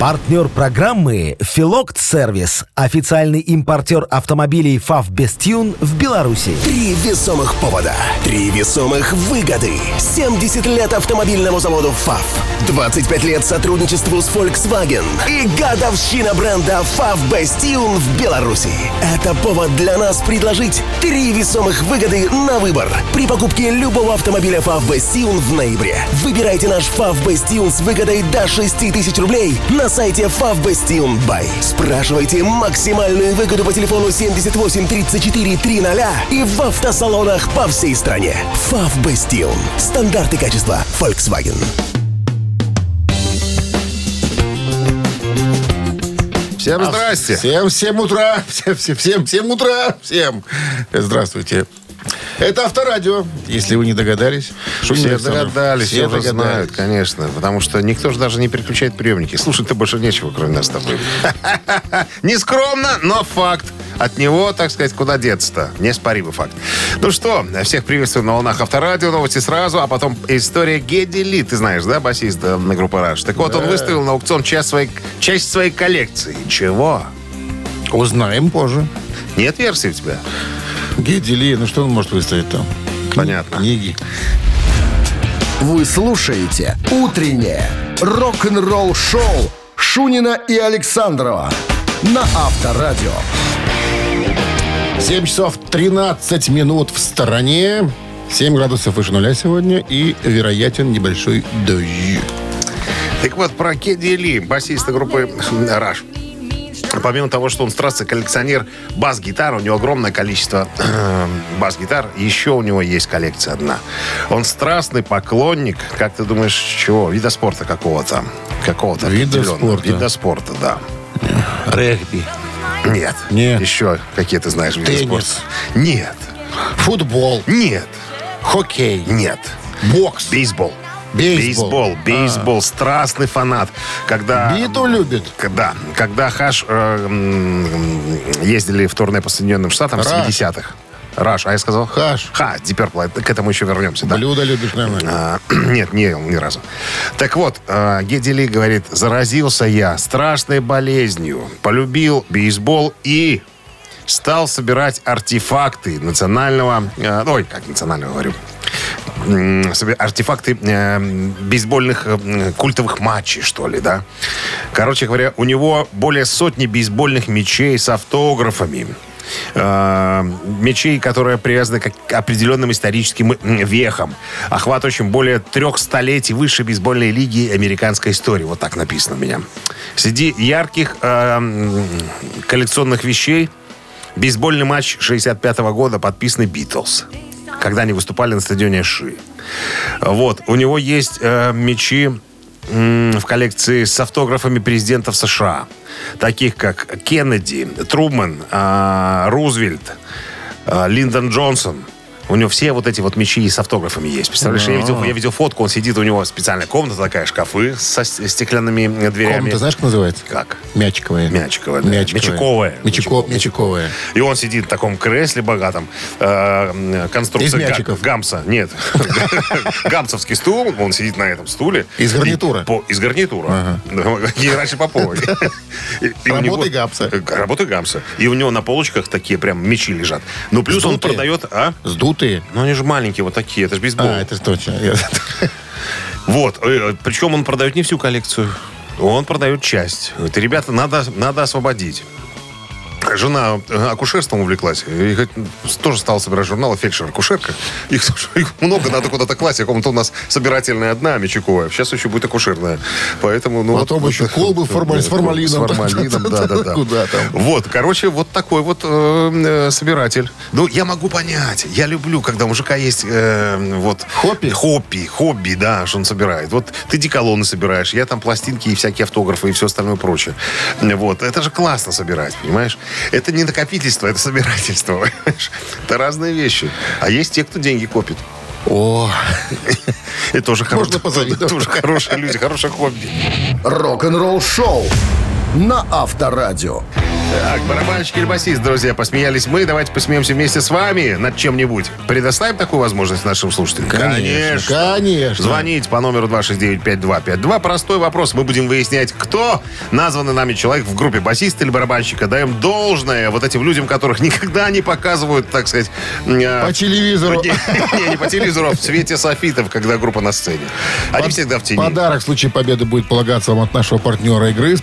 Партнер программы «Филокт Сервис». Официальный импортер автомобилей ФАВ «Бестюн» в Беларуси. Три весомых повода. Три весомых выгоды. 70 лет автомобильному заводу ФАВ. 25 лет сотрудничеству с Volkswagen. И годовщина бренда ФАВ «Бестюн» в Беларуси. Это повод для нас предложить три весомых выгоды на выбор. При покупке любого автомобиля ФАВ «Бестюн» в ноябре. Выбирайте наш ФАВ «Бестюн» с выгодой до 6 тысяч рублей на сайте Favbestion Buy. Спрашивайте максимальную выгоду по телефону 78 34 300 и в автосалонах по всей стране. Favbestion. Стандарты качества Volkswagen. Всем здрасте. Всем, всем утра. Всем, всем, всем, всем утра. Всем. Здравствуйте. Это Авторадио, если вы не догадались. Шунин Все Александров. догадались, все, уже догадались. знают, конечно. Потому что никто же даже не переключает приемники. Слушать-то больше нечего, кроме нас с тобой. Нескромно, но факт. От него, так сказать, куда деться-то? Неоспоримый факт. Ну что, всех приветствую на волнах Авторадио, новости сразу, а потом история Гедди Ли. Ты знаешь, да, басист э, на группы Раш? Так вот, он выставил на аукцион часть своей, часть своей коллекции. Чего? Узнаем позже. Нет версии у тебя? Гедди Ли, ну что он может выставить там? Понятно. Книги. Вы слушаете «Утреннее рок-н-ролл-шоу» Шунина и Александрова на Авторадио. 7 часов 13 минут в стороне. 7 градусов выше нуля сегодня и вероятен небольшой дождь. Так вот, про Кедди Ли, басиста группы Раш. Помимо того, что он страстный коллекционер бас-гитар, у него огромное количество э, бас-гитар, еще у него есть коллекция одна. Он страстный поклонник, как ты думаешь, чего? Вида спорта какого-то. Какого-то Вида спорта. Вида спорта, да. Регби. Нет. Нет. Еще какие ты знаешь виды спорта? Нет. Футбол. Нет. Хоккей. Нет. Бокс. Бейсбол. Бейсбол. Бейсбол. Бейсбол. Страстный фанат. Когда... Биту любит. Да, когда Хаш э, ездили в турне по Соединенным Штатам в Раш. 70-х. Раш, а я сказал? Хаш. Ха, Purple. К этому еще вернемся. Да. Блюдо любишь, наверное. А, нет, не ел ни разу. Так вот, э, Гедди Ли говорит, заразился я страшной болезнью, полюбил бейсбол и стал собирать артефакты национального... э, ой, как национального говорю? Артефакты э, бейсбольных э, культовых матчей, что ли, да? Короче говоря, у него более сотни бейсбольных мячей с автографами. Э, мечей, которые привязаны к определенным историческим вехам, охватывающим более трех столетий высшей бейсбольной лиги американской истории. Вот так написано у меня. Среди ярких э, коллекционных вещей бейсбольный матч 65 года подписанный «Битлз», когда они выступали на стадионе Ши. Вот. У него есть э, мячи м, в коллекции с автографами президентов США, таких как Кеннеди, Трумэн, э, Рузвельт, э, Линдон Джонсон. У него все вот эти вот мячи с автографами есть. Представляешь, я, видел, я видел фотку, он сидит, у него специальная комната такая, шкафы со стеклянными э, дверями. Комната, знаешь, как называется? Как? Мячиковая. Мячиковая, да. Мячиковая. Мячиковая. Мячико- Мячиковая. И он сидит в таком кресле богатом. Э, конструкция Из мячиков. Гамса. Нет. Гамсовский стул. Он сидит на этом стуле. Из гарнитура. Из гарнитура. Раньше Поповой. Работы Гамса. Э, Работы Гамса. И у него на полочках такие прям мечи лежат. Ну, плюс он продает... А? Сдутые. Ну, они же маленькие, вот такие. Это же бейсбол. А, это точно. Вот. э, Причем он продает не всю коллекцию. Он продает часть. Это, ребята, надо, надо освободить. Жена э, акушерством увлеклась. И тоже стала собирать журналы «Фельдшер-акушерка». Их, их много, надо куда-то класть. А комната у нас собирательная одна, Мичуковая. Сейчас еще будет акушерная. Поэтому, ну... Потом еще колбы формаль- с формалином. С формалином, да-да-да. Куда там? Вот, короче, вот такой вот э, э, собиратель. Ну, я могу понять. Я люблю, когда у мужика есть э, вот... Хобби? Хобби, хобби, да, что он собирает. Вот ты деколоны собираешь, я там пластинки и всякие автографы и все остальное прочее. Вот, это же классно собирать, понимаешь? Это не накопительство, это собирательство, понимаешь? Это разные вещи. А есть те, кто деньги копит. О, Это тоже хорошие люди, хорошее хобби. Рок-н-ролл шоу на Авторадио. Так, барабанщик или басист, друзья, посмеялись мы. Давайте посмеемся вместе с вами над чем-нибудь. Предоставим такую возможность нашим слушателям? Конечно, конечно. Звоните по номеру 269-5252. Простой вопрос. Мы будем выяснять, кто названный нами человек в группе басиста или барабанщика. Даем должное вот этим людям, которых никогда не показывают, так сказать... э, По телевизору. Не, не, по телевизору, а в цвете софитов, когда группа на сцене. Они всегда в тени. Подарок в случае победы будет полагаться вам от нашего партнера игры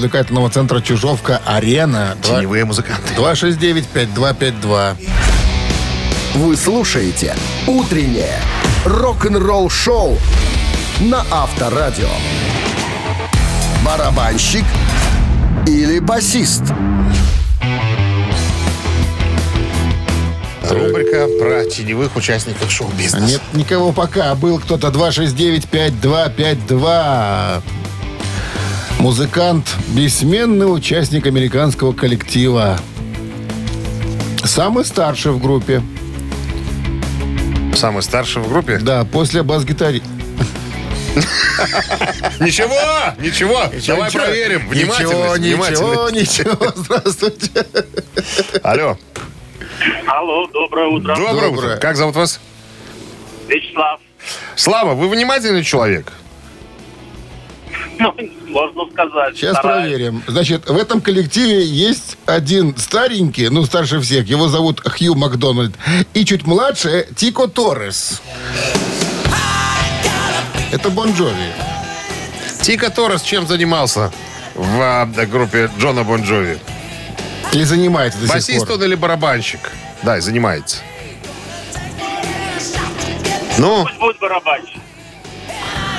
спортивно-развлекательного центра «Чижовка-Арена». Два- Теневые музыканты. 269-5252. Вы слушаете «Утреннее рок-н-ролл-шоу» на Авторадио. Барабанщик или басист? Рубрика про теневых участников шоу-бизнеса. Нет никого пока. Был кто-то 269-5252. Музыкант, бессменный участник американского коллектива. Самый старший в группе. Самый старший в группе? Да, после бас-гитари. Ничего, ничего. Давай проверим. Ничего, Внимательность, ничего, ничего. Здравствуйте. Алло. Алло, доброе утро. Доброе. утро. Как зовут вас? Вячеслав. Слава, вы внимательный человек? Ну, можно сказать. Сейчас Стараюсь. проверим. Значит, в этом коллективе есть один старенький, ну, старше всех. Его зовут Хью Макдональд. И чуть младше Тико Торрес. Это Бон Джови. Тика Торрес чем занимался в а, группе Джона Бон Джови? Или занимается до сих Басист пор. он или барабанщик? Да, занимается. Ну, Пусть будет барабанщик.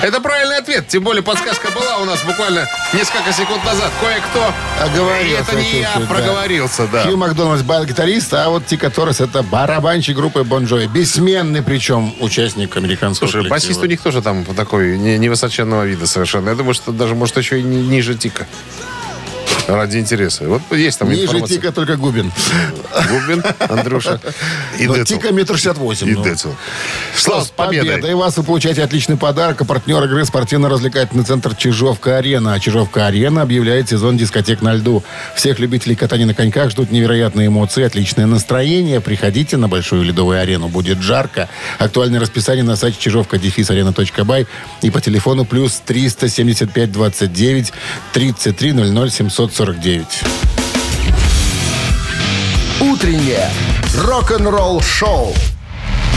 Это правильный ответ. Тем более подсказка была у нас буквально несколько секунд назад. Кое-кто... Оговорился, И это не я чуть-чуть, да. проговорился, да. Хью Макдональдс бас-гитарист, а вот Тико Торрес это барабанщик группы Бон Джови. Бессменный причем участник американского Слушай, коллектива. басист у них тоже там такой не- невысоченного вида совершенно. Я думаю, что даже, может, еще и ни- ниже Тика. Ради интереса. Вот есть там Ниже информация. Тика только Губин. Губин, Андрюша и Но Децл. Тика метр шестьдесят восемь. И ну. Децл. Слав, с победой. Победа. И вас вы получаете отличный подарок. А партнер игры спортивно-развлекательный центр «Чижовка-арена». «Чижовка-арена» объявляет сезон дискотек на льду. Всех любителей катания на коньках ждут невероятные эмоции, отличное настроение. Приходите на Большую ледовую арену. Будет жарко. Актуальное расписание на сайте чижовка-арена.бай и по телефону плюс 375 29 33 00 749. «Утреннее рок-н-ролл-шоу»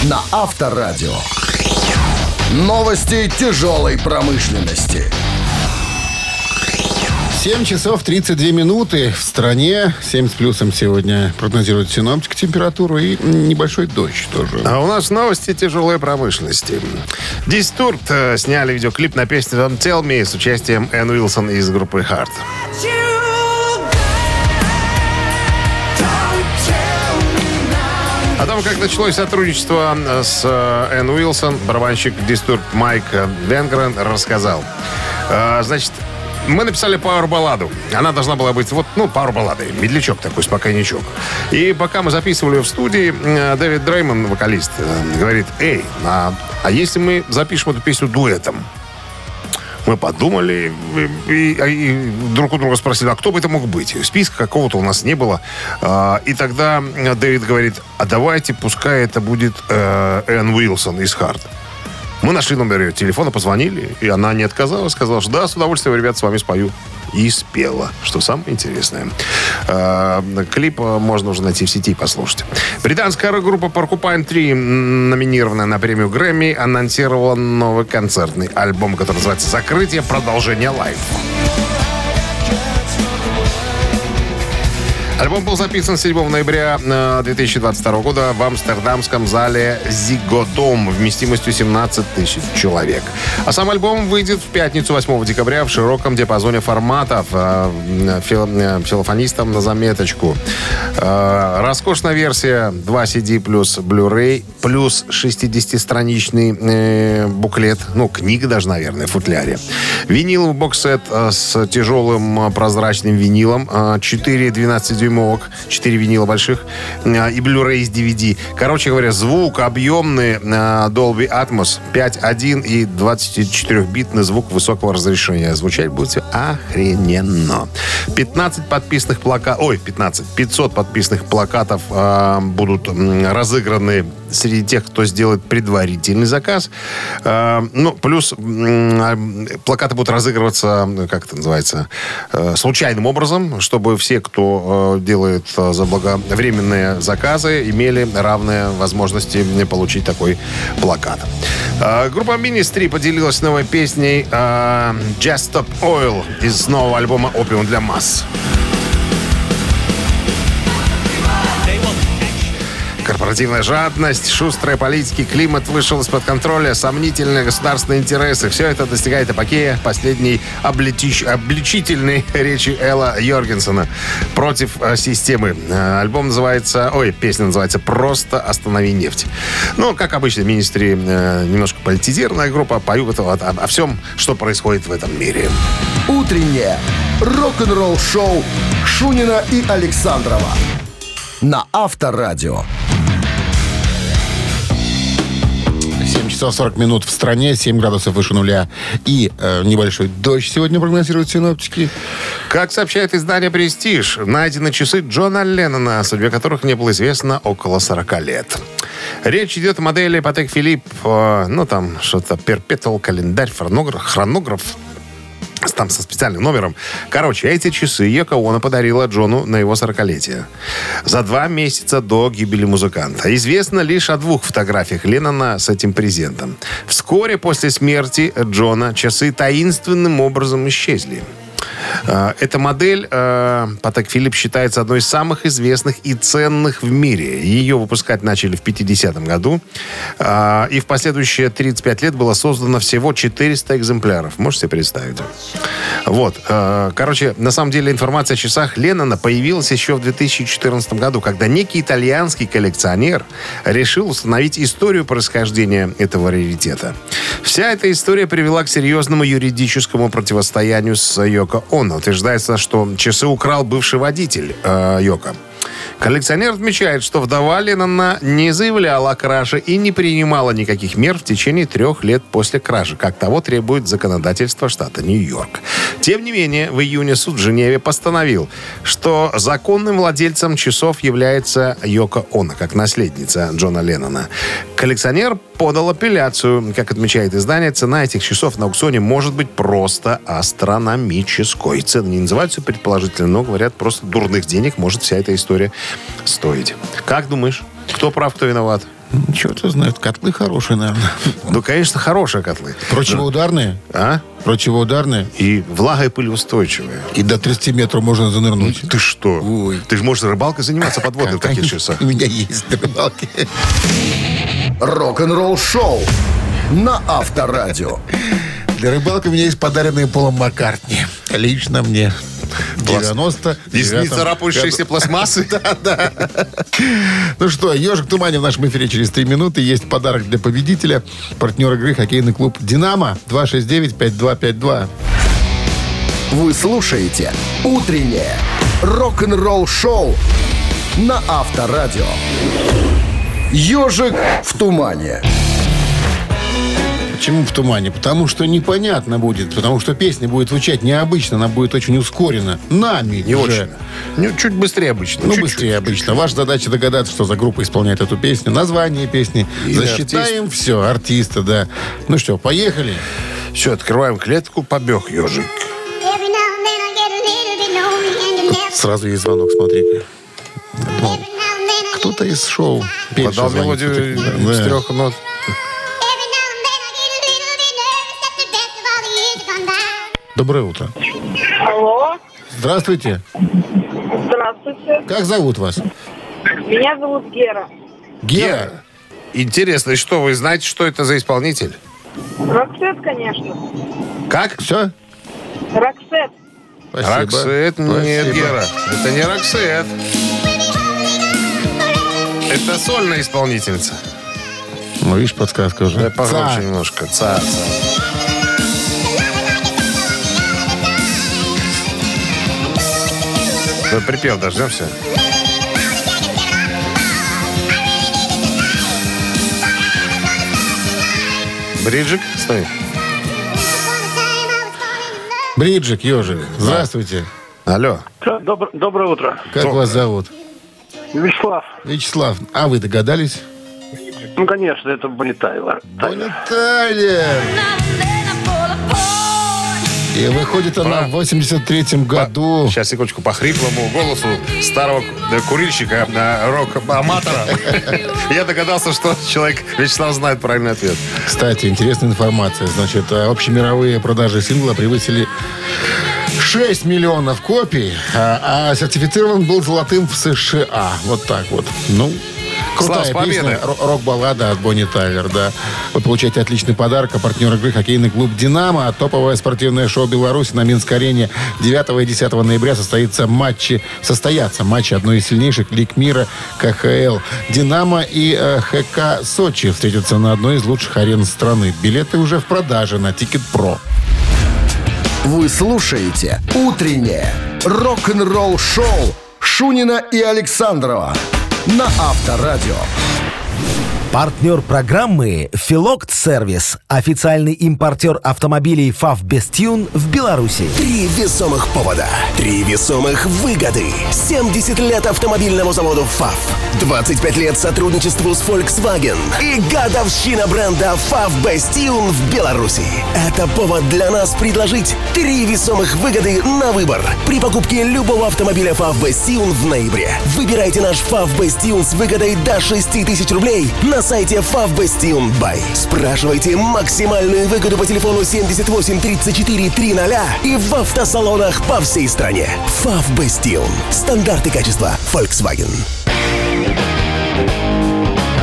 на Авторадио. Новости тяжелой промышленности. 7 часов 32 минуты в стране. 7 с плюсом сегодня прогнозируют синоптик температуру и небольшой дождь тоже. А у нас новости тяжелой промышленности. Дистурт э, сняли видеоклип на песню «Don't Tell Me» с участием Энн Уилсон из группы «Харт». О том, как началось сотрудничество э, с э, Энн Уилсон, барабанщик Дистурт Майк Венгрен рассказал. Э, Значит, мы написали пауэр-балладу. Она должна была быть, вот, ну, пауэр-баллады. Медлячок такой, спокойничок. И пока мы записывали в студии, Дэвид Дреймон, вокалист, говорит, эй, а, а если мы запишем эту песню дуэтом? Мы подумали и, и- и друг у друга спросили, а кто бы это мог быть? Списка какого-то у нас не было. А, И тогда Дэвид говорит, а давайте, пускай это будет э, Энн Уилсон из Харт. Мы нашли номер ее телефона, позвонили, и она не отказалась, сказала, что да, с удовольствием, ребят, с вами спою. И спела, что самое интересное. Э, Клип э, можно уже найти в сети и послушать. Британская рок-группа Porcupine 3, м, номинированная на премию Грэмми, анонсировала новый концертный альбом, который называется «Закрытие. Продолжение лайф». Альбом был записан 7 ноября э, 2022 года в амстердамском зале «Зигодом» вместимостью 17 тысяч человек. А сам альбом выйдет в пятницу 8 декабря в широком диапазоне форматов э, э, филофонистам на заметочку. Э, Роскошная версия 2 CD плюс Blu-ray плюс 60-страничный э, буклет, ну, книга даже, наверное, в футляре. Виниловый боксет э, с тяжелым э, прозрачным винилом, э, 4 12 6-дюймовок, 4 винила больших э, и Blu-ray с DVD. Короче говоря, звук объемный э, Dolby Atmos 5.1 и 24-битный звук высокого разрешения. Звучать будет все охрененно. 15 подписанных плакатов, ой, 15, 500 подписанных плакатов будут разыграны среди тех, кто сделает предварительный заказ. Э, ну, плюс э, плакаты будут разыгрываться, как это называется, э, случайным образом, чтобы все, кто э, делает заблаговременные заказы, имели равные возможности получить такой плакат. Группа Ministry поделилась новой песней Just Stop Oil из нового альбома «Опиум для масс». Корпоративная жадность, шустрые политики, климат вышел из-под контроля, сомнительные государственные интересы. Все это достигает апогея последней обличич- обличительной речи Элла Йоргенсона против э, системы. Э, альбом называется... Ой, песня называется «Просто останови нефть». Ну, как обычно, министри э, немножко политизированная группа, поют о, о- о всем, что происходит в этом мире. Утреннее рок-н-ролл-шоу Шунина и Александрова на Авторадио. 7 часов 40 минут в стране, 7 градусов выше нуля. И э, небольшой дождь сегодня прогнозируют синоптики. Как сообщает издание «Престиж», найдены часы Джона Леннона, о судьбе которых не было известно около 40 лет. Речь идет о модели Patek Philippe, э, ну там что-то перпетуал календарь, хронограф, хронограф там со специальным номером. Короче, эти часы Оно подарила Джону на его 40-летие. За два месяца до гибели музыканта. Известно лишь о двух фотографиях Леннона с этим презентом. Вскоре после смерти Джона часы таинственным образом исчезли. Э, Эта модель э, Patek Philippe считается одной из самых известных и ценных в мире. Ее выпускать начали в 50-м году. Э, И в последующие 35 лет было создано всего 400 экземпляров. Можете себе представить? Вот. Короче, на самом деле информация о часах Леннона появилась еще в 2014 году, когда некий итальянский коллекционер решил установить историю происхождения этого раритета. Вся эта история привела к серьезному юридическому противостоянию с Йоко Оно. Утверждается, что часы украл бывший водитель э, Йоко. Коллекционер отмечает, что вдова Леннона не заявляла о краже и не принимала никаких мер в течение трех лет после кражи, как того требует законодательство штата Нью-Йорк. Тем не менее, в июне суд в Женеве постановил, что законным владельцем часов является Йоко Оно, как наследница Джона Леннона. Коллекционер подал апелляцию. Как отмечает издание, цена этих часов на аукционе может быть просто астрономической. Цены не называются предположительно, но говорят, просто дурных денег может вся эта история стоить. Как думаешь, кто прав, кто виноват? Черт его знает, котлы хорошие, наверное. Ну, конечно, хорошие котлы. Противоударные? А? Противоударные. И влага и пылеустойчивые. И до 30 метров можно занырнуть. Ты что? Ой. Ты же можешь рыбалкой заниматься подводной в таких часах. У меня есть рыбалки. Рок-н-ролл-шоу на Авторадио. Для рыбалки у меня есть подаренные Полом Маккартни. Лично мне. 90 Из нецарапающейся пластмассы? Ну что, «Ежик в тумане» в нашем эфире через 3 минуты. Есть подарок для победителя. Партнер игры хоккейный клуб «Динамо» 269-5252. Вы слушаете «Утреннее рок-н-ролл-шоу» на Авторадио. «Ежик в тумане». Почему в тумане? Потому что непонятно будет. Потому что песня будет звучать необычно. Она будет очень ускорена. Нами Не же. очень. Ну, чуть быстрее обычно. Ну, Чуть-чуть. быстрее обычно. Ваша задача догадаться, что за группа исполняет эту песню, название песни. И Засчитаем все, артиста, да. Ну что, поехали? Все, открываем клетку, побег ежик. Сразу есть звонок, смотри-ка. Кто-то из шоу. Подал мелодию Да. с трех нот. Every Доброе утро. Алло, Здравствуйте. здравствуйте. Как зовут вас? Меня зовут Гера. Гера. Интересно, и что, вы знаете, что это за исполнитель? Роксет, конечно. Как? Все? Роксет. Спасибо. Роксет? Нет, Спасибо. Гера. Это не Роксет. Это сольная исполнительница. Ну, видишь, подсказка уже. Да, погромче немножко. Ца, ца. Ну, Припев дождемся. Бриджик, стой. Бриджик, ежик, здравствуйте. Алло. Добр- доброе утро. Как вас зовут? Вячеслав. Вячеслав. А вы догадались? Ну, конечно, это Бонни Тайлер. Бонни Тайлер. И выходит она в 83-м году. Сейчас, секундочку, по хриплому голосу старого курильщика, э, рок-аматора. Я догадался, что человек Вячеслав знает правильный ответ. Кстати, интересная информация. Значит, э, общемировые продажи сингла превысили 6 миллионов копий, а, а сертифицирован был золотым в США. Вот так вот. Ну, крутая Слав, с песня. Рок-баллада от Бонни Тайлер, да. Вы получаете отличный подарок. А партнер игры хоккейный клуб «Динамо». Топовое спортивное шоу Беларуси на Минск-арене. 9 и 10 ноября состоится матчи, состоятся матчи одной из сильнейших лиг мира КХЛ. «Динамо» и э, ХК «Сочи» встретятся на одной из лучших арен страны. Билеты уже в продаже на Ticket Pro. Вы слушаете «Утреннее рок-н-ролл-шоу» Шунина и Александрова на Авторадио. Партнер программы «Филокт Сервис». Официальный импортер автомобилей «FAW Bestune» в Беларуси. Три весомых повода. Три весомых выгоды. 70 лет автомобильному заводу ФАВ. 25 лет сотрудничеству с Volkswagen. И годовщина бренда ФАВ Бастиун в Беларуси. Это повод для нас предложить три весомых выгоды на выбор. При покупке любого автомобиля ФАВ Бастиун в ноябре. Выбирайте наш ФАВ Бастиун с выгодой до 6 тысяч рублей на сайте Бай. Спрашивайте максимальную выгоду по телефону 78 34 300 и в автосалонах по всей стране. Бастиун. Стандарты качества Volkswagen.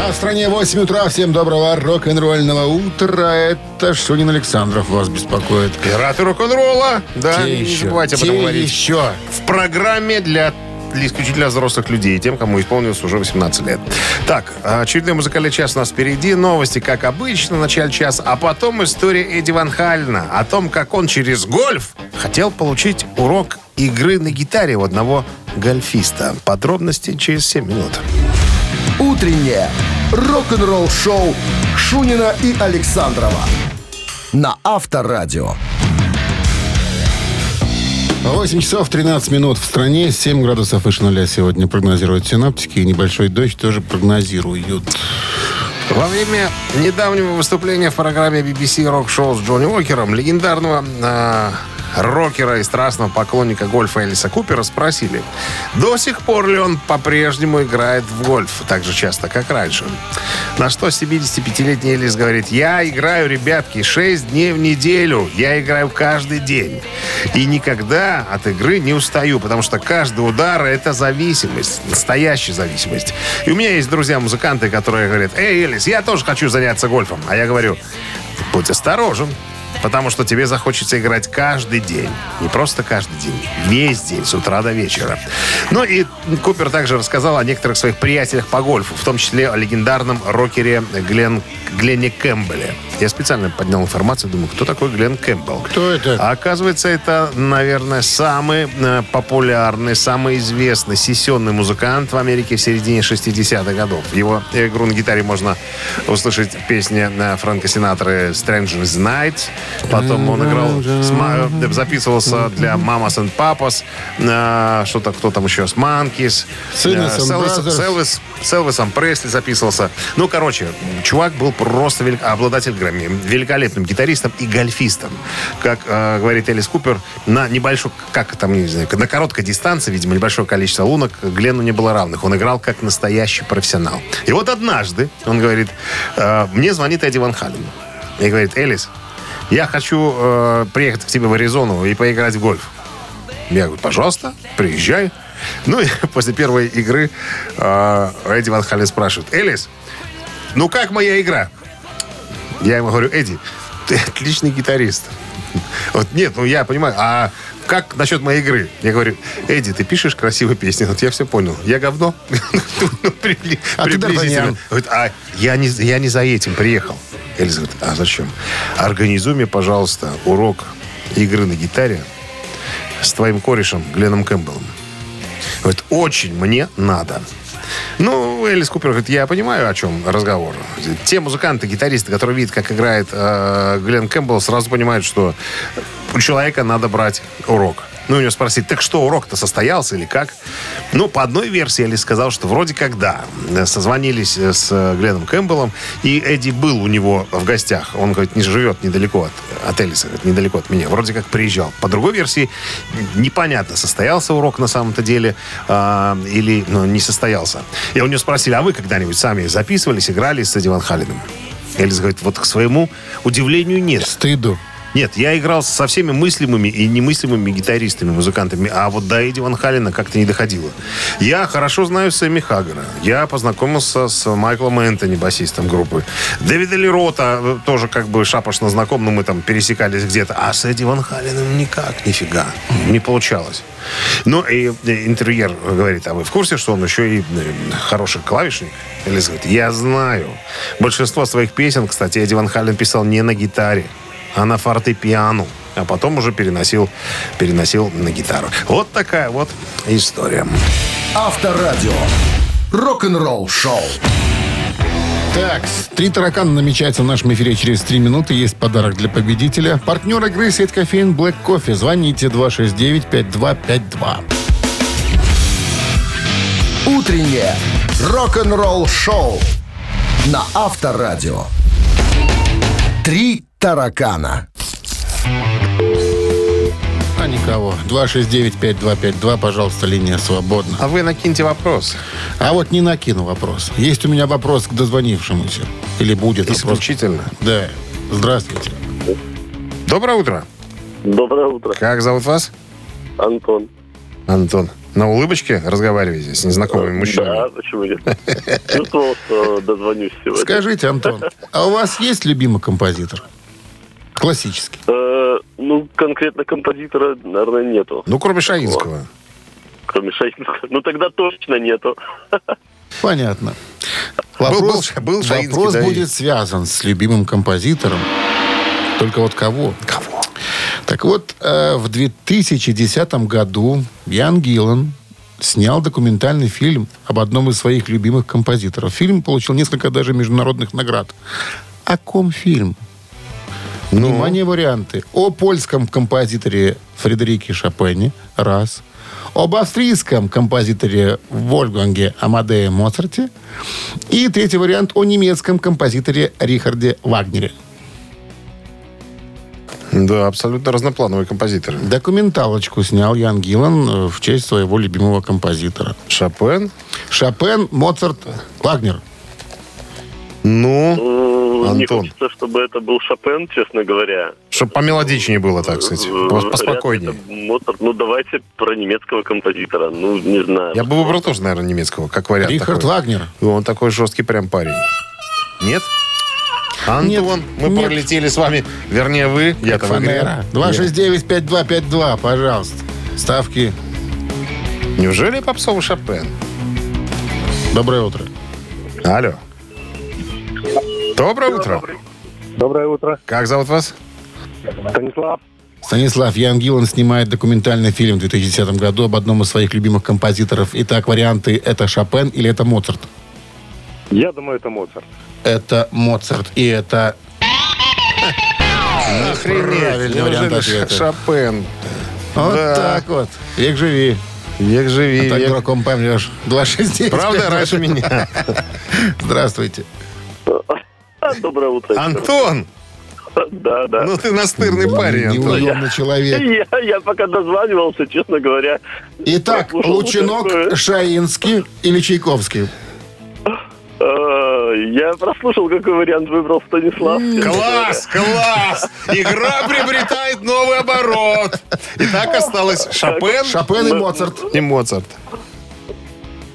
А в стране 8 утра. Всем доброго рок-н-ролльного утра. Это Шунин Александров вас беспокоит. Пираты рок-н-ролла. Да, Те не еще, забывайте об этом те говорить. еще. В программе для исключительно взрослых людей, тем, кому исполнилось уже 18 лет. Так, очередной музыкальный час у нас впереди. Новости, как обычно, начале часа. А потом история Эдди Ван Хальна о том, как он через гольф хотел получить урок игры на гитаре у одного гольфиста. Подробности через 7 минут. «Утреннее рок-н-ролл-шоу» Шунина и Александрова на Авторадио. 8 часов 13 минут в стране, 7 градусов выше нуля сегодня прогнозируют синаптики, и небольшой дождь тоже прогнозируют. Во время недавнего выступления в программе BBC рок-шоу с Джонни Уокером легендарного э, рокера и страстного поклонника гольфа Элиса Купера спросили, до сих пор ли он по-прежнему играет в гольф так же часто, как раньше. На что 75-летний Элис говорит, я играю, ребятки, 6 дней в неделю. Я играю каждый день. И никогда от игры не устаю, потому что каждый удар — это зависимость, настоящая зависимость. И у меня есть друзья-музыканты, которые говорят, эй, Элис, я тоже хочу заняться гольфом. А я говорю, будь осторожен, потому что тебе захочется играть каждый день. Не просто каждый день, весь день, с утра до вечера. Ну и Купер также рассказал о некоторых своих приятелях по гольфу, в том числе о легендарном рокере Глен, Гленне Кэмпбелле. Я специально поднял информацию, думаю, кто такой Глен Кэмпбелл? Кто это? А оказывается, это, наверное, самый э, популярный, самый известный сессионный музыкант в Америке в середине 60-х годов. Его игру на гитаре можно услышать в песне э, Фрэнка Синатры «Stranger's Night». Потом он играл, э, записывался для «Mamas and Papas», э, что-то, кто там еще, с «Monkeys». С Элвисом Пресли записывался. Ну, короче, чувак был просто велик- обладатель Грэмми, великолепным гитаристом и гольфистом. Как э, говорит Элис Купер, на небольшой, как там, не знаю, на короткой дистанции, видимо, небольшое количество лунок Гленну не было равных. Он играл как настоящий профессионал. И вот однажды, он говорит, э, мне звонит Эдди Ван Хален. И говорит, Элис, я хочу э, приехать к тебе в Аризону и поиграть в гольф. Я говорю, пожалуйста, приезжай. Ну и после первой игры э, Эдди Ван Хален спрашивает, Элис, ну как моя игра? Я ему говорю, Эдди, ты отличный гитарист. Вот нет, ну я понимаю, а как насчет моей игры? Я говорю, Эдди, ты пишешь красивые песни. Вот я все понял. Я говно. Ну, прибли- А ты. Д'Артаньян. Говорит, а я не, я не за этим приехал. Эльза говорит, а зачем? Организуй мне, пожалуйста, урок игры на гитаре с твоим корешем Гленом Кэмпбеллом. Говорит, очень мне надо. Ну, Элис Купер говорит, я понимаю, о чем разговор. Те музыканты, гитаристы, которые видят, как играет э, Глен Кэмпбелл, сразу понимают, что у человека надо брать урок. Ну, у него спросить, так что, урок-то состоялся или как? Ну, по одной версии Элис сказал, что вроде как да. Созвонились э, с э, Гленом Кэмпбеллом, и Эдди был у него в гостях. Он, говорит, не живет недалеко от, от Элиса, недалеко от меня. Вроде как приезжал. По другой версии, непонятно, состоялся урок на самом-то деле а, или ну, не состоялся. И у него спросили, а вы когда-нибудь сами записывались, играли с Эдди Ван Халленом? Элис говорит, вот к своему удивлению нет. Стыду. Нет, я играл со всеми мыслимыми и немыслимыми гитаристами, музыкантами, а вот до Эдди Ван Халлена как-то не доходило. Я хорошо знаю Сэмми Хаггара. Я познакомился с Майклом Энтони, басистом группы. Дэвида Ли Рота э, тоже как бы шапошно знаком, но мы там пересекались где-то. А с Эдди Ван Халленом никак, нифига. Не получалось. Ну, и э, интерьер говорит, а вы в курсе, что он еще и э, хороший клавишник? Говорит, я знаю. Большинство своих песен, кстати, Эдди Ван Халлен писал не на гитаре, а на фортепиано. А потом уже переносил, переносил на гитару. Вот такая вот история. Авторадио. Рок-н-ролл шоу. Так, три таракана намечается в нашем эфире через три минуты. Есть подарок для победителя. Партнер игры сеть кофеин Black Coffee. Звоните 269-5252. Утреннее рок-н-ролл шоу на Авторадио. Три таракана. А никого. 269-5252, пожалуйста, линия свободна. А вы накиньте вопрос. А вот не накину вопрос. Есть у меня вопрос к дозвонившемуся. Или будет вопрос. Исключительно. Да. Здравствуйте. Доброе утро. Доброе утро, Как зовут вас? Антон. Антон. На улыбочке разговариваете с незнакомыми мужчинами? Да, почему нет? Чувствовал, что дозвонюсь сегодня. Скажите, Антон, а у вас есть любимый композитор? Классический. Э, ну, конкретно композитора, наверное, нету. Ну, кроме Шаинского. Кроме Шаинского. Ну, тогда точно нету. Понятно. Был- Вопрос, был- был Шаинский, вопрос да, и- будет связан с любимым композитором. Только вот кого? Кого? Так вот, э, в 2010 году Ян Гиллан снял документальный фильм об одном из своих любимых композиторов. Фильм получил несколько даже международных наград. О ком фильм? Ну? Внимание, варианты. О польском композиторе Фредерике Шопене. Раз. Об австрийском композиторе Вольфганге Амадее Моцарте. И третий вариант о немецком композиторе Рихарде Вагнере. Да, абсолютно разноплановый композитор. Документалочку снял Ян Гиллан э, в честь своего любимого композитора. Шопен? Шопен, Моцарт, Вагнер. Ну, М, Не Антон. хочется, чтобы это был Шопен, честно говоря. чтобы помелодичнее было, так сказать. Э, Поспокойнее. Моцарт. Ну, давайте про немецкого композитора. Ну, не знаю. Я бы выбрал тоже, наверное, немецкого, как вариант. Рихард такой. Вагнер. И Он такой жесткий прям парень. Нет? Антон, мы нет. пролетели с вами. Вернее, вы. В игре. Фанера. 269-5252, пожалуйста. Ставки. Я. Неужели попсовый Шопен? Доброе утро. Алло. Доброе утро. Доброе утро. Как зовут вас? Станислав. Станислав Ян Гиллан снимает документальный фильм в 2010 году об одном из своих любимых композиторов. Итак, варианты это Шопен или это Моцарт? Я думаю, это Моцарт. Это Моцарт. И это Правильный вариант Неужели ответа. Шопен. вот Да. так вот. Век живи. Век живи, А так век- дураком помрешь. 269. Правда, раньше меня. Здравствуйте. Доброе утро. Антон, Да, да. ну ты настырный парень, Антон. Неуемный человек. Я, я пока дозванивался, честно говоря. Итак, Лучинок, такое. Шаинский или Чайковский? Э, Я прослушал, какой вариант выбрал Станислав. Класс, класс! Игра приобретает новый оборот. Итак, осталось Шопен Шопен и Моцарт. и Моцарт.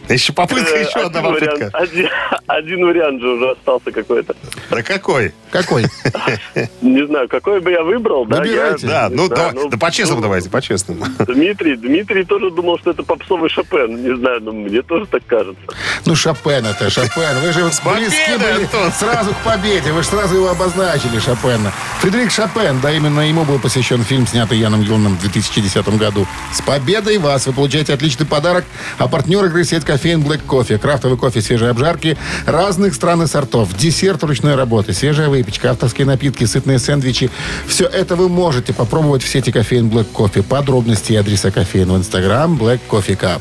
Еще попытка, Э, еще одна один попытка. вариант. Один, один вариант же уже остался какой-то. Да какой? Какой? Не знаю, какой бы я выбрал, да? Выбирайте. Да, ну, Да, ну, да по-честному ну, давайте, по-честному. Дмитрий, Дмитрий тоже думал, что это попсовый Шопен. Не знаю, но мне тоже так кажется. Ну, Шопен это, Шопен. Вы же близки были сразу к победе. Вы же сразу его обозначили, Шопена. Фредерик Шопен, да, именно ему был посвящен фильм, снятый Яном Гилном в 2010 году. С победой вас! Вы получаете отличный подарок. А партнер игры сеть кофеин Black Coffee. Крафтовый кофе свежей обжарки разных стран и сортов. Десерт ручной работы, свежая выпечка, авторские напитки, сытные сэндвичи. Все это вы можете попробовать в сети кофеин Black Coffee. Подробности и адреса кофеин в Инстаграм Black Coffee Cup.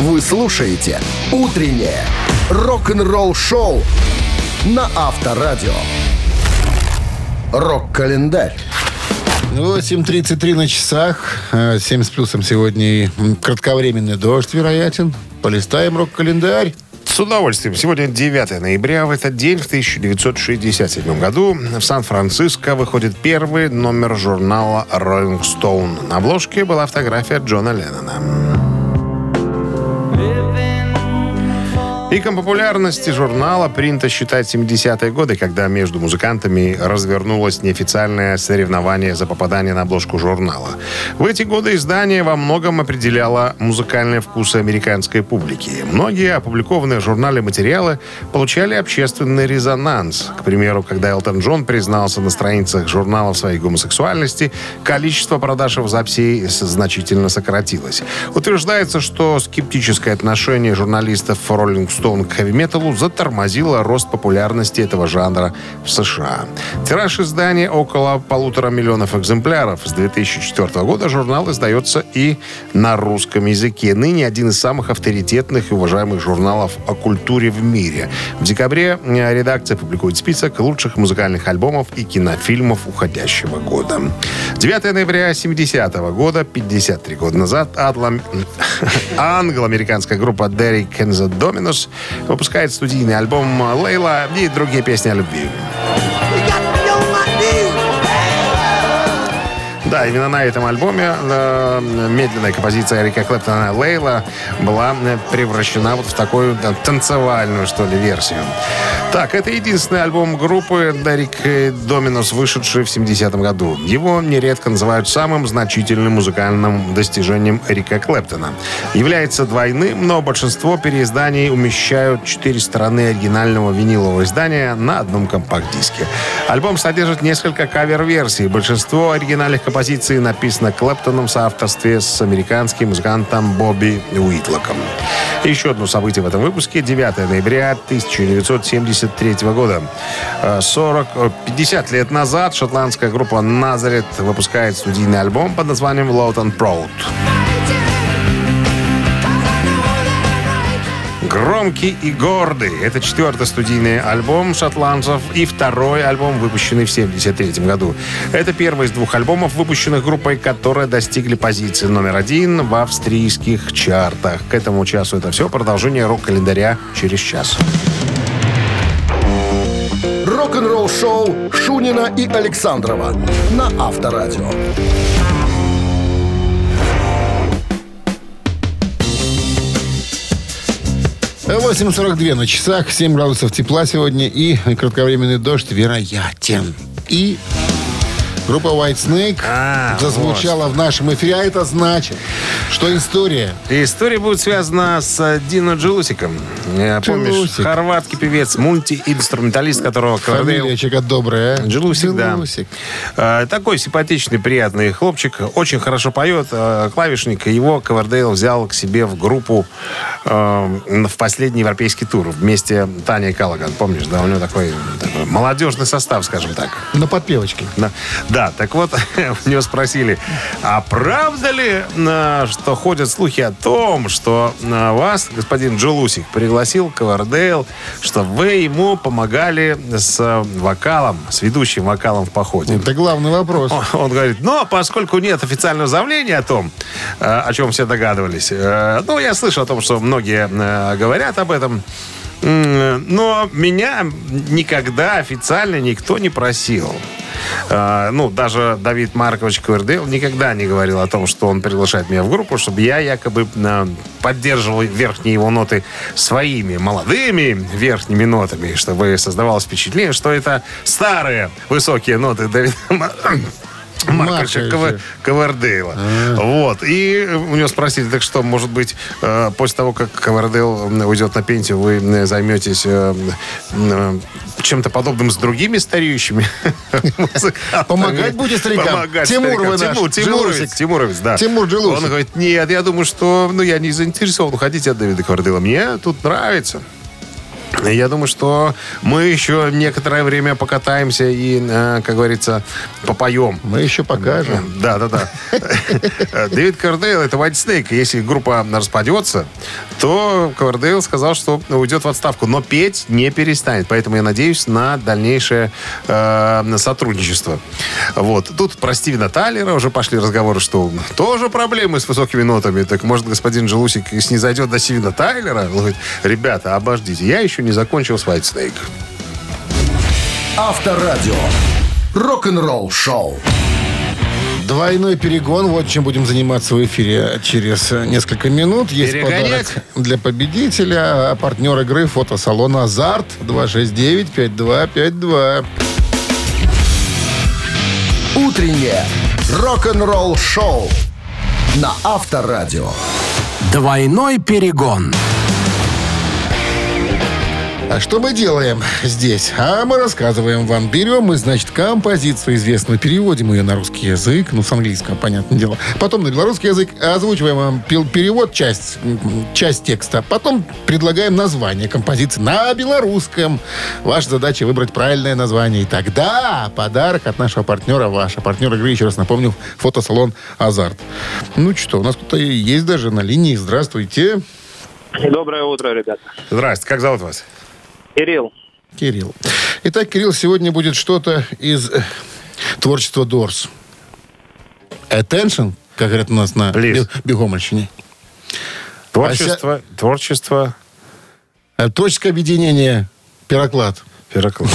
Вы слушаете «Утреннее рок-н-ролл-шоу» на Авторадио. Рок-календарь. 8.33 на часах. Э, 7 с плюсом сегодня кратковременный дождь, вероятен. Полистаем рок-календарь. С удовольствием. Сегодня 9 ноября. В этот день, в 1967 году, в Сан-Франциско выходит первый номер журнала Rolling Stone. На обложке была фотография Джона Леннона. Пиком популярности журнала принято считать 70-е годы, когда между музыкантами развернулось неофициальное соревнование за попадание на обложку журнала. В эти годы издание во многом определяло музыкальные вкусы американской публики. Многие опубликованные в журнале материалы получали общественный резонанс. К примеру, когда Элтон Джон признался на страницах журнала в своей гомосексуальности, количество продаж его записей значительно сократилось. Утверждается, что скептическое отношение журналистов Rolling Stone к хэви-металу затормозило рост популярности этого жанра в США. Тираж издания около полутора миллионов экземпляров. С 2004 года журнал издается и на русском языке. Ныне один из самых авторитетных и уважаемых журналов о культуре в мире. В декабре э, редакция публикует список лучших музыкальных альбомов и кинофильмов уходящего года. 9 ноября 70 года, 53 года назад, атлам- англо-американская группа Derek and the Dominos выпускает студийный альбом «Лейла» и другие песни о любви. Да, именно на этом альбоме э, медленная композиция Эрика Клэптона «Лейла» была превращена вот в такую да, танцевальную, что ли, версию. Так, это единственный альбом группы Дарик Доминус, вышедший в 70-м году. Его нередко называют самым значительным музыкальным достижением Эрика Клэптона. Является двойным, но большинство переизданий умещают четыре стороны оригинального винилового издания на одном компакт-диске. Альбом содержит несколько кавер-версий. Большинство оригинальных композиций написано Клэптоном в соавторстве с американским музыкантом Бобби Уитлоком. Еще одно событие в этом выпуске. 9 ноября 1973 года. Э, 40, э, 50 лет назад шотландская группа Назарет выпускает студийный альбом под названием Loud and Proud. Громкий и гордый. Это четвертый студийный альбом шотландцев и второй альбом, выпущенный в 1973 году. Это первый из двух альбомов, выпущенных группой, которые достигли позиции номер один в австрийских чартах. К этому часу это все. Продолжение рок-календаря через час. Рок-н-ролл-шоу Шунина и Александрова на Авторадио. 8.42 на часах, 7 градусов тепла сегодня и кратковременный дождь вероятен. И группа White Snake А, зазвучала в нашем эфире, а это значит, что история история будет связана с э, Дино Джелусиком. Э, Помнишь, Джелусик. хорватский певец, мультиинструменталист, которого Фамилия Ковердейл чека добрая. а? Джелусик, да. Джелусик. Э, Такой симпатичный, приятный хлопчик. Очень хорошо поет. э, Клавишник. Его Ковердейл взял к себе в группу э, в последний европейский тур. Вместе Таня Каллаган. Помнишь, да? У него такой, такой молодежный состав, скажем так. На подпевочке. Да, да, так вот, у него спросили, а правда ли, э, что ходят слухи о том, что э, вас, господин Джулусик, пригласил Ковердейл, что вы ему помогали с э, вокалом, с ведущим вокалом в походе? Это главный вопрос. Он- Он говорит, но поскольку нет официального заявления о том, о чем все догадывались, э, ну, я слышал о том, что многие э, говорят об этом, но меня никогда официально никто не просил. Э, ну, даже Давид Маркович Квердейл никогда не говорил о том, что он приглашает меня в группу, чтобы я якобы э, поддерживал верхние его ноты своими молодыми верхними нотами, чтобы создавалось впечатление, что это старые высокие ноты Давида Марковича. Кв- Ковердейла. Вот. И у него спросили, так что, может быть, э, после того, как Ковердейл м, уйдет на пенсию, вы займетесь э, э, чем-то подобным с другими стареющими? Помогать будете старикам? Тимур вы наш, Тимур, Тимуровец. Тимуровец, да. Тимур Джилусик. Он говорит, нет, я думаю, что ну, я не заинтересован уходить от Дэвида Ковердейла. Мне тут нравится. Я думаю, что мы еще некоторое время покатаемся и, э, как говорится, попоем. Мы еще покажем. Да, да, да. Дэвид Ковердейл это White Snake. Если группа распадется, то Ковердейл сказал, что уйдет в отставку. Но петь не перестанет. Поэтому я надеюсь на дальнейшее э, сотрудничество. Вот. Тут про Стивена Тайлера уже пошли разговоры, что тоже проблемы с высокими нотами. Так может господин Джелусик снизойдет до Стивена Тайлера? Он говорит, ребята, обождите, я еще не закончил с White Snake. Авторадио. Рок-н-ролл шоу. Двойной перегон. Вот чем будем заниматься в эфире через несколько минут. Есть Перегонять? подарок для победителя. А партнер игры фотосалон «Азарт» 269-5252. Утреннее рок-н-ролл шоу на Авторадио. Двойной перегон. А что мы делаем здесь? А мы рассказываем вам. Берем мы, значит, композицию известную, переводим ее на русский язык, ну, с английского, понятное дело. Потом на белорусский язык озвучиваем вам перевод, часть, часть текста. Потом предлагаем название композиции на белорусском. Ваша задача выбрать правильное название. И тогда подарок от нашего партнера ваш. А партнер игры, еще раз напомню, фотосалон «Азарт». Ну что, у нас кто-то есть даже на линии. Здравствуйте. Доброе утро, ребята. Здрасте, как зовут вас? Кирилл. Кирилл. Итак, Кирилл, сегодня будет что-то из э, творчества Дорс. Attention, как говорят у нас на Please. бе- бегомольщине. Творчество, творчество, Э, Творческое объединение «Пироклад». Пироклад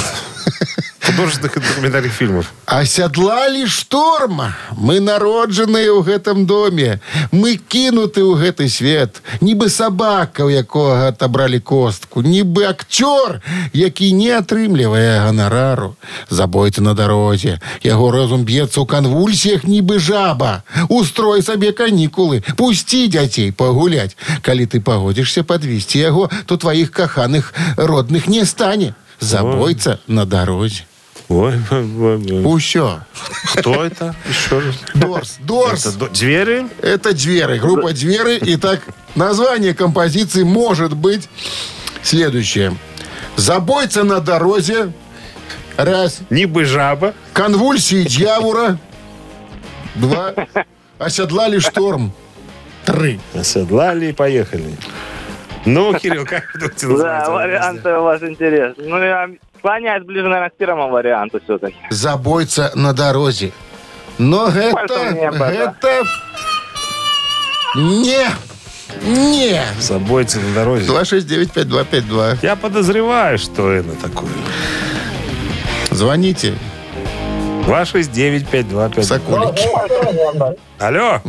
Художественных и документальных фильмов. Асядлалі шторма. Мы народжаныя ў гэтым доме. Мы кінуты ў гэты свет. Нібы сабака, у якога отобрали костку. Нібы акцёр, які не атрымлівае ганарару. Забойца на дарозе. Яго розум б'ецца ў канвульсіях, нібы жаба. Устрой сабе канікулы. Пусці дзяцей пагуляць. Калі ты пагодзішся падвесці яго, то тваіх каханых родных не стане. Забойца на дарозе. Ой, ой, ой. Усё. Кто это? Еще раз. Дорс. Дорс. Это Звери? Это Дверы, группа Дверы. Итак, название композиции может быть следующее. Забойца на дорозе. Раз. Нібы жаба. Конвульсии дьявола. Два. Оседлали шторм. Три. Оседлали и поехали. Ну, Кирилл, как вы думаете, Да, варианты у вас интересны. Ну, я склоняюсь ближе, наверное, к первому варианту все-таки. Забойца на дорозе. Но это... Да. Это... Не. Не. Забойцы на дороге. 269-5252. Я подозреваю, что это такое. Звоните. 269-5252. Соколики. Алло.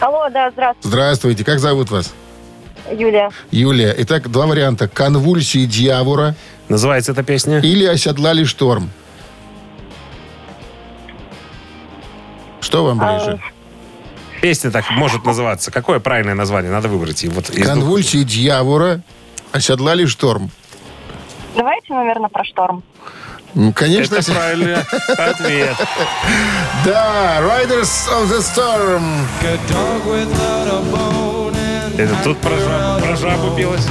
Алло, да, здравствуйте, Здравствуйте. Как зовут вас? Юлия. Юлия. Итак, два варианта. Конвульсии дьявола Называется эта песня? или оседлали шторм. Что вам ближе? Песня так может называться. Какое правильное название? Надо выбрать. И вот из двух- Конвульсии дьявола оседлали шторм. Давайте, наверное, про шторм. Ну, Конечно, Это правильный ответ. да. Riders of the Storm. Это тут про жабу, про жабу пелось?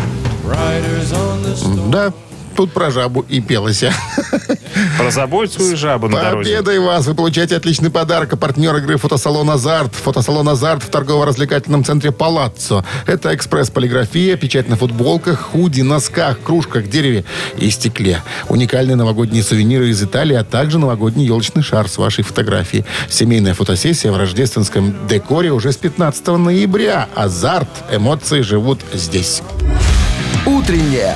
Да, тут про жабу и пелось. Про забойцу и жабу на дороге. Победой вас! Вы получаете отличный подарок. А партнер игры «Фотосалон Азарт». «Фотосалон Азарт» в торгово-развлекательном центре «Палаццо». Это экспресс-полиграфия, печать на футболках, худи, носках, кружках, дереве и стекле. Уникальные новогодние сувениры из Италии, а также новогодний елочный шар с вашей фотографией. Семейная фотосессия в рождественском декоре уже с 15 ноября. «Азарт». Эмоции живут здесь. Утреннее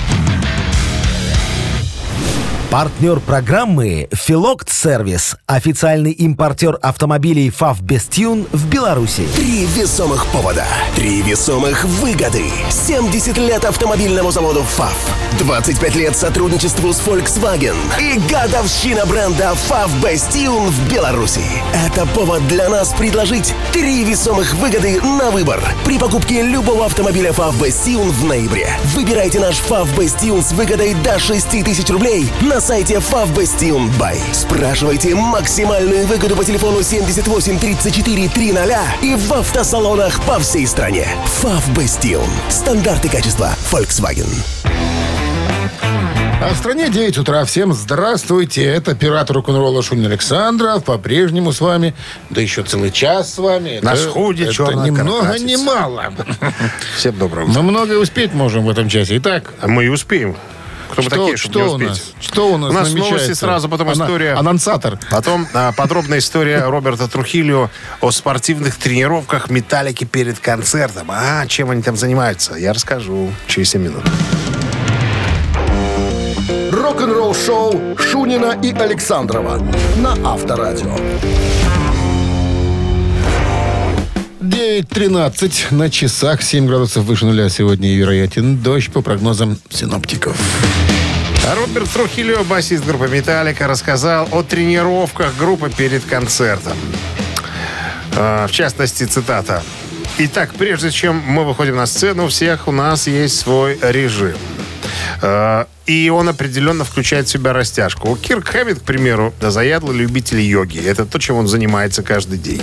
Партнер программы «Филокт Сервис». Официальный импортер автомобилей «ФАВ Бестюн» в Беларуси. Три весомых повода. Три весомых выгоды. 70 лет автомобильному заводу ФАВ. 25 лет сотрудничеству с Volkswagen. И годовщина бренда ФАВ Бастиун в Беларуси. Это повод для нас предложить три весомых выгоды на выбор. При покупке любого автомобиля ФАВ Бастиун в ноябре. Выбирайте наш ФАВ Бастиун с выгодой до 6 тысяч рублей на сайте Бай. Спрашивайте максимальную выгоду по телефону 78 34 300 и в автосалонах по всей стране. Бастиун. Стандарты качества Volkswagen. А в стране 9 утра. Всем здравствуйте. Это пират рок-н-ролла Шунин Александров. По-прежнему с вами. Да еще целый час с вами. Наш это, худи это черная ни много, ни мало. Всем доброго. Мы многое успеть можем в этом часе. Итак, Мы и успеем. Кто мы что, такие, чтобы что не у успеть? нас? Что у нас У нас новости сразу, потом Ана- история. Анонсатор. Потом а, подробная история Роберта Трухильо о спортивных тренировках Металлики перед концертом. А, чем они там занимаются, я расскажу через 7 минут. Рок-н-ролл шоу Шунина и Александрова на Авторадио. 9.13 на часах. 7 градусов выше нуля сегодня и вероятен дождь по прогнозам синоптиков. А Роберт Трухильо, басист группы Металлика, рассказал о тренировках группы перед концертом. А, В частности, цитата. Итак, прежде чем мы выходим на сцену, у всех у нас есть свой режим. И он определенно включает в себя растяжку. Кирк Хэммит, к примеру, заядлый любитель йоги. Это то, чем он занимается каждый день.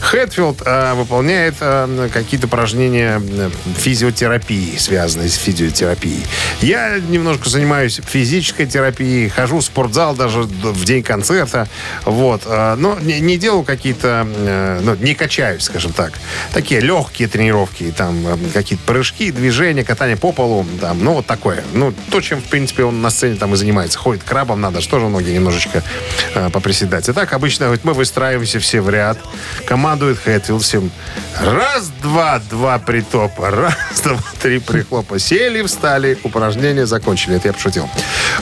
Хэтфилд а, выполняет а, какие-то упражнения э, физиотерапии, связанные с физиотерапией. Я немножко занимаюсь физической терапией, хожу в спортзал даже в день концерта. Вот. а, Но не, не делаю какие-то... э, Ну, не качаюсь, скажем так. Такие легкие тренировки. Там э, какие-то прыжки, движения, катание по полу. Там, ну, вот такое. Ну, то, чем, в принципе, он на сцене там и занимается. Ходит крабом, надо же тоже ноги немножечко э, поприседать. И так обычно говорит, мы выстраиваемся все в ряд. Командует Хэтфилд всем. Раз, два, два притопа. Раз, два, три прихлопа. Сели, встали. Упражнения закончили. Это я пошутил.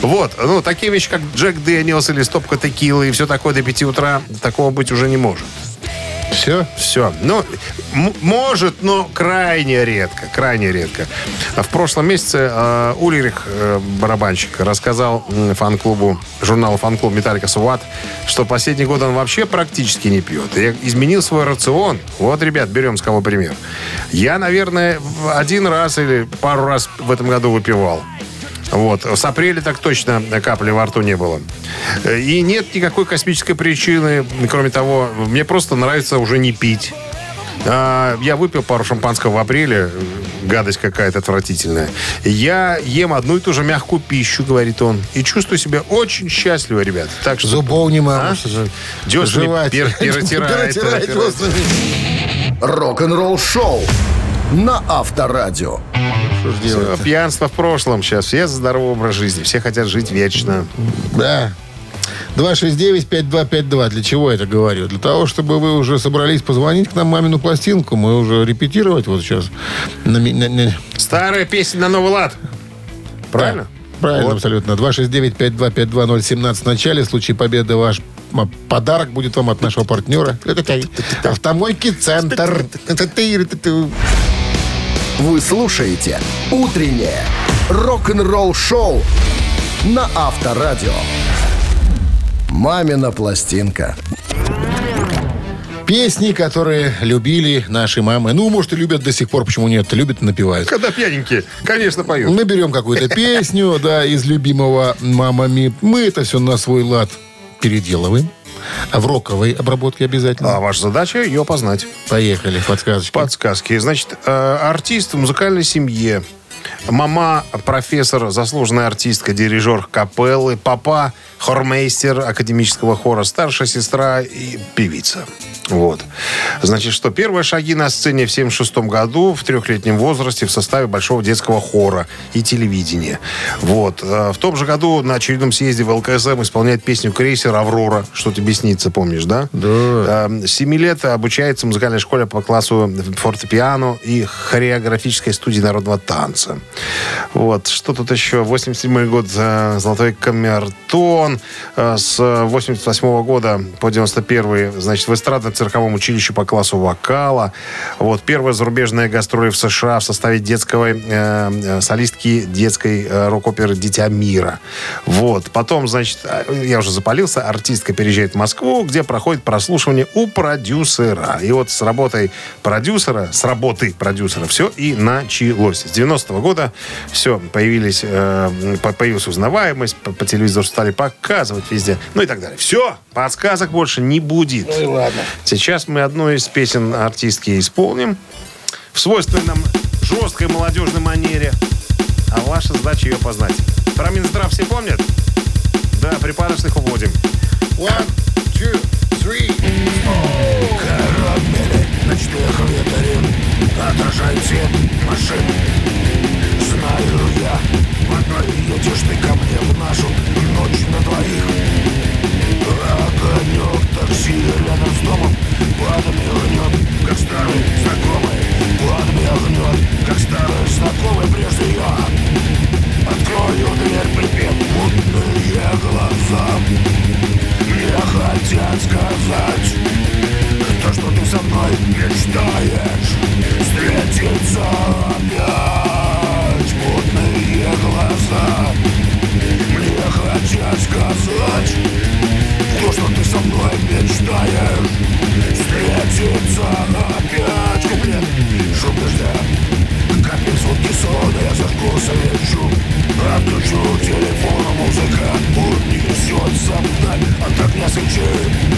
Вот. Ну, такие вещи, как Jack Daniel's или стопка текилы и все такое до 5 утра, такого быть уже не может. Все? Все. Ну, может, но крайне редко. Крайне редко. В прошлом месяце э, Ульрих, э, барабанщик, рассказал м, фан-клубу, журналу фан-клуб Metallica So What, что последние годы он вообще практически не пьет. И изменил свой рацион. Вот, ребят, берем с кого пример. Я, наверное, один раз или пару раз в этом году выпивал. Вот. С апреля так точно капли во рту не было. И нет никакой космической причины. Кроме того, мне просто нравится уже не пить. А, Я выпил пару шампанского в апреле. Гадость какая-то отвратительная. Я ем одну и ту же мягкую пищу, говорит он. И чувствую себя очень счастливо, ребят. Так что... Зубов не могу. А? Пер- перетирает. Рок-н-ролл шоу на Авторадио. Что ж делать Пьянство в прошлом сейчас. Все за здоровый образ жизни. Все хотят жить вечно. Да. 269-5252. Для чего я это говорю? Для того, чтобы вы уже собрались позвонить к нам мамину пластинку. Мы уже репетировать вот сейчас. На на- на- Старая песня на новый лад. Правильно? Да, Правильно, Вот. абсолютно. 269-5252017 в начале. В случае победы ваш м, подарок будет вам от нашего партнера. Автомойки Центр. Вы слушаете «Утреннее рок-н-ролл шоу» на Авторадио. «Мамина пластинка». Песни, которые любили наши мамы. Ну, может, и любят до сих пор. Почему нет? Любят и напевают. Когда пьяненькие, конечно, поют. Мы берем какую-то песню, да, из любимого мамами. Мы это все на свой лад переделываем. В роковой обработке обязательно. А ваша задача ее познать. Поехали, подсказочки. Подсказки. Значит, э, артист в музыкальной семье. Мама профессор, заслуженная артистка, дирижер капеллы. Папа хормейстер академического хора. Старшая сестра и певица. Вот. Значит, что первые шаги на сцене в 76 году в трехлетнем возрасте в составе большого детского хора и телевидения. Вот. Э, В том же году на очередном съезде в ЛКСМ исполняет песню «Крейсер Аврора». Что тебе снится, помнишь, да? Да. Э, с 7 лет обучается в музыкальной школе по классу фортепиано и хореографической студии народного танца. Появился. Вот, что тут еще? 87 год «Золотой камертон». Э, С 88 года по 91 значит, в эстрадном цирковом училище по классу вокала. Вот, первая зарубежная гастроли в США в составе детского, э, э, солистки детской э, рок-оперы «Дитя мира». Вот, потом, значит, я уже запалился, артистка переезжает в Москву, где проходит прослушивание у продюсера. И вот с работой продюсера, с работы продюсера все и началось. С 90-го года все, появились, э, по- появилась узнаваемость, по, по телевизору стали показывать везде, ну и так далее. Все, подсказок больше не будет. Ну и ладно. Сейчас мы одну из песен артистки исполним в свойственной нам жесткой молодежной манере. А ваша задача ее познать. Про Минздрав все помнят? Да, припадочных уводим. One, two, three. Ночных ветерин Отражает свет машин Знаю я. Одной едешь ты ко мне в нашу Ночь на двоих. Огонек такси рядом с домом. Подмигнет, как старый знакомый. Подмигнет, как старый знакомый Прежде я Открою дверь, припев. Мутные глаза Мне хотят сказать. То, что ты со мной мечтаешь? Встретиться опять глаза Мне хотят сказать То, что ты со мной мечтаешь Встретиться опять Куплет, шум дождя Капель звуки сода, я зажгу свечу Отключу телефон, музыка унесется вдаль От огня свечи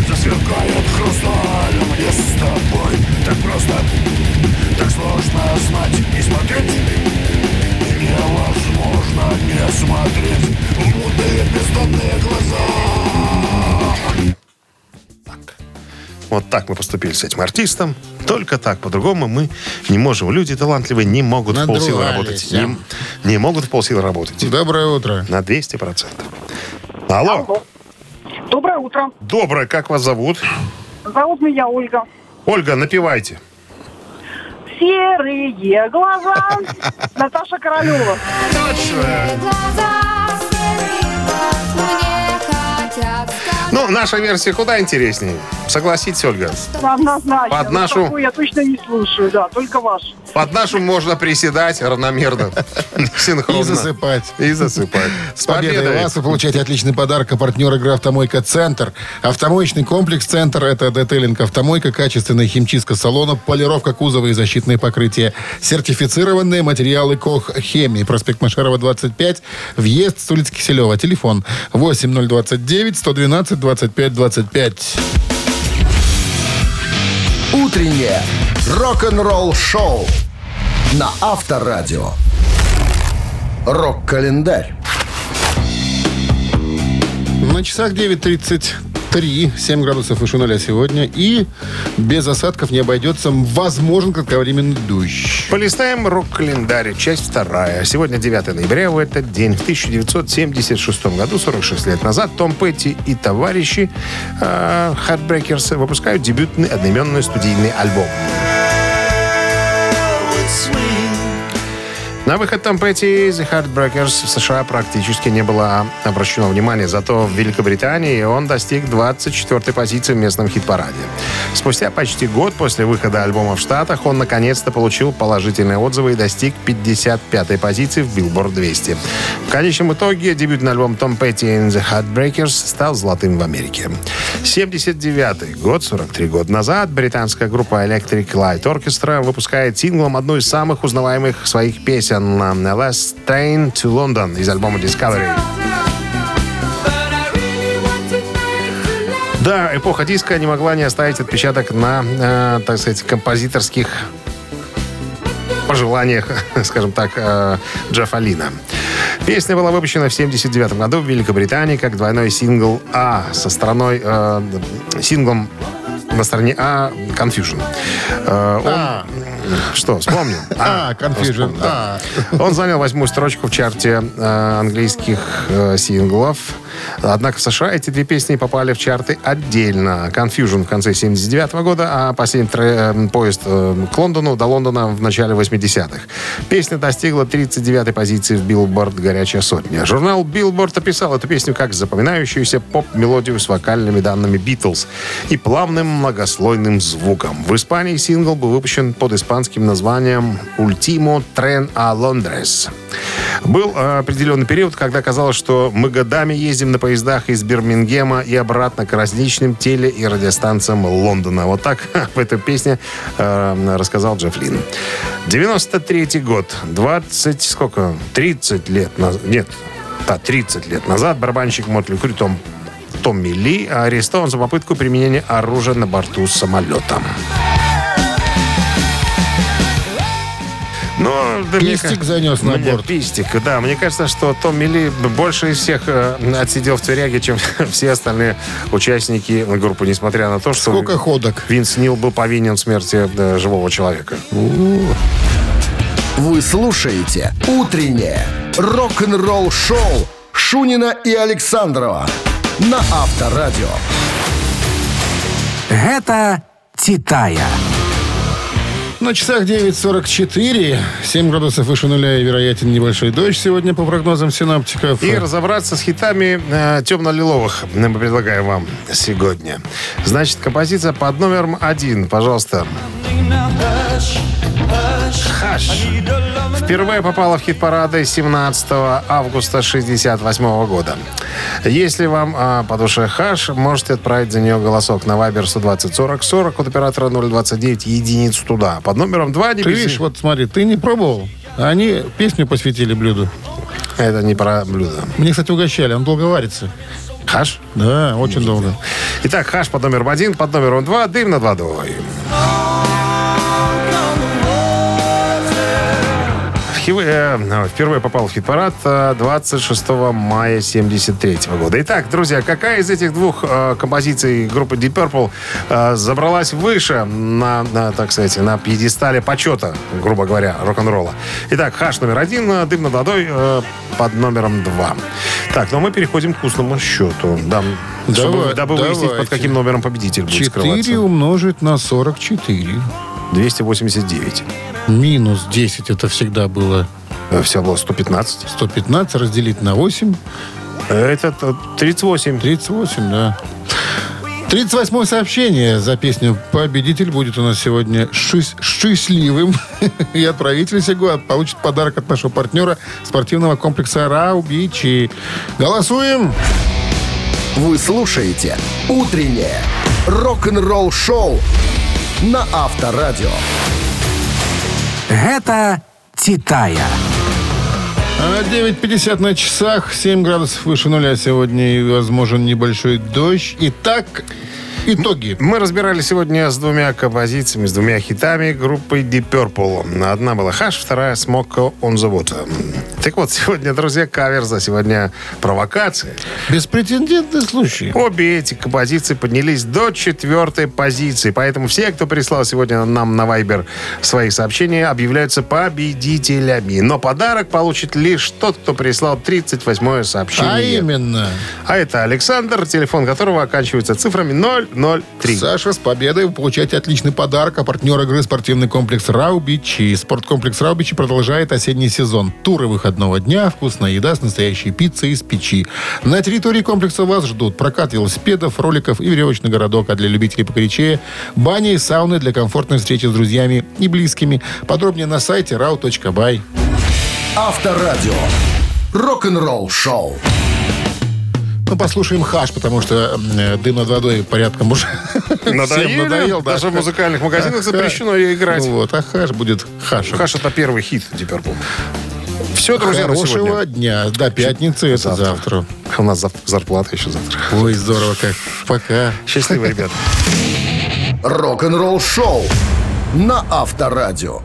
засверкает хрусталь Мне с тобой так просто, так сложно знать и смотреть не смотреть в мутные бездонные глаза Вот так мы поступили с этим артистом. Только так. По-другому мы не можем. Люди талантливые не могут в полсилы работать. Не, не могут в полсилы работать. Доброе утро. На 200%. Алло. Доброе утро. Доброе. Как вас зовут? Зовут меня Ольга. Ольга, напевайте. Серые глаза. Наташа Королева. Ну, наша версия куда интереснее. Согласитесь, Ольга? Однозначно. Под Вот нашу- такую я точно не слушаю, да, только ваш. Под нашу можно приседать равномерно, синхронно. И засыпать. И засыпать. С победой вас вы получаете отличный подарок. А партнер игры «Автомойка Центр». Автомоечный комплекс «Центр» — это детейлинг «Автомойка», качественная химчистка салона, полировка кузова и защитные покрытия. Сертифицированные материалы «Кох Хемии». Проспект Машерова, 25. Въезд с улицы Киселева. Телефон 8029 112 25 25. Утреннее рок-н-ролл-шоу на Авторадио. Рок-календарь. На часах 9.33, 7 градусов выше нуля сегодня. И без осадков не обойдется. Возможен кратковременный дождь. Полистаем рок-календарь, часть вторая. Сегодня 9 ноября, в этот день, в 1976 году, 46 лет назад, Том Петти и товарищи э, Heartbreakers выпускают дебютный одноименный студийный альбом. На выход Том Петти и The Heartbreakers в США практически не было обращено внимания, зато в Великобритании он достиг 24-й позиции в местном хит-параде. Спустя почти год после выхода альбома в Штатах он наконец-то получил положительные отзывы и достиг 55-й позиции в Billboard 200. В конечном итоге дебютный альбом Том Петти and the Heartbreakers стал золотым в Америке. 79 год, 43 года назад, британская группа Electric Light Orchestra выпускает синглом одну из самых узнаваемых своих песен «The Last Train to London» из альбома Discovery. Да, эпоха диска не могла не оставить отпечаток на, э, так сказать, композиторских пожеланиях, скажем так, э, Джеффа Лина. Песня была выпущена в 79 году в Великобритании как двойной сингл А со стороной э, синглом на стороне А Confusion. Э, он- Что, вспомнил? А, Confusion. да. Он занял восьмую строчку в чарте э, английских э, синглов. Однако в США эти две песни попали в чарты отдельно. Confusion в конце 79 года, а последний тре- э, поезд э, к Лондону, до Лондона в начале 80-х. Песня достигла 39-й позиции в Billboard «Горячая сотня». Журнал Billboard описал эту песню как запоминающуюся поп-мелодию с вокальными данными Beatles и плавным многослойным звуком. В Испании сингл был выпущен под испанским названием «Ultimo Tren a Londres». Был э, определенный период, когда казалось, что мы годами ездим на поездах из Бирмингема и обратно к различным теле- и радиостанциям Лондона. Вот так в этой песне э, рассказал Джефф Лин. 93 год. 20, сколько? 30 лет назад. Нет, да, 30 лет назад барабанщик Мотли Крю Том Томми Ли арестован за попытку применения оружия на борту самолета. Ну, да, мне Пистик ка- занес на мне борт. Пистик, да. Мне кажется, что Томми Ли больше из всех э, отсидел в тюряге, чем все остальные участники группы, несмотря на то, что Сколько ходок? Винс Нил был повинен в смерти э, живого человека. Вы слушаете «Утреннее рок-н-ролл-шоу» Шунина и Александрова на Авторадио. Гэта «Титая». На часах 9.44, 7 градусов выше нуля и вероятен небольшой дождь сегодня по прогнозам синаптиков. И разобраться с хитами э, темно-лиловых мы предлагаем вам сегодня. Значит, композиция под номером один, пожалуйста. Хаш. Впервые попала в хит-парады 17 августа 68 года. Если вам а, по душе хаш, можете отправить за нее голосок на Viber 120 40 40 от оператора 029 единицу туда. Под номером 2 не Ты видишь, вот смотри, ты не пробовал, а они песню посвятили блюду. Это не про блюдо. Мне, кстати, угощали, он долго варится. Хаш? Да, очень долго. Итак, хаш под номером один, под номером два, дым над водой. В хивы- э, впервые попал в хит-парад э, 26 мая 73 года. Итак, друзья, какая из этих двух э, композиций группы Deep Purple э, забралась выше на, на, так сказать, на пьедестале почета, грубо говоря, рок-н-ролла? Итак, хаш номер один, э, дым над водой э, под номером два. Так, но мы переходим к вкусному счету. Да, чтобы, Давай- дабы выяснить, под давайте. каким номером победитель будет 4 скрываться. умножить на 44. 289. Минус 10 это всегда было Все было 115. 115 разделить на 8. Это э, 38. 38, да. 38 сообщение за песню «Победитель» будет у нас сегодня ши- счастливым. И отправитель сего получит подарок от нашего партнера спортивного комплекса «Раубичи». Голосуем! Вы слушаете «Утреннее рок-н-ролл-шоу» на Авторадио. Гэта «Титая». А 9.50 на часах, 7 градусов выше нуля сегодня и возможен небольшой дождь. Итак, итоги. Мы разбирали сегодня с двумя композициями, с двумя хитами группы Deep Purple. Одна была «Хаш», вторая «Smoke on the Water». Так вот, сегодня, друзья, кавер за сегодня провокация. Беспрецедентный случай. Обе эти композиции поднялись до четвертой позиции. Поэтому все, кто прислал сегодня нам на Viber свои сообщения, объявляются победителями. Но подарок получит лишь тот, кто прислал 38-е сообщение. А именно, А это Александр, телефон которого оканчивается цифрами 003. Саша, с победой вы получаете отличный подарок. А партнер игры спортивный комплекс «Раубичи». Спорткомплекс «Раубичи» продолжает осенний сезон. Туры выходного дня, вкусная еда с настоящей пиццей из печи. На территории комплекса вас ждут прокат велосипедов, роликов и веревочный городок. А для любителей покоричея – бани и сауны для комфортной встречи с друзьями и близкими. Подробнее на сайте rau.by. Авторадио. Рок-н-ролл-шоу. Ну, послушаем хаш, потому что э, дым над водой порядком уже всем надоел. да. Даже в музыкальных магазинах А, запрещено ее играть. Ну вот, а хаш будет хашем. Хаш это первый хит Deep Purple. Все, друзья, Хорошего дня. До пятницы, это завтра. У нас зав- зарплата еще завтра. Ой, здорово как. Пока. Счастливо, ребят. Рок-н-ролл-шоу на Авторадио.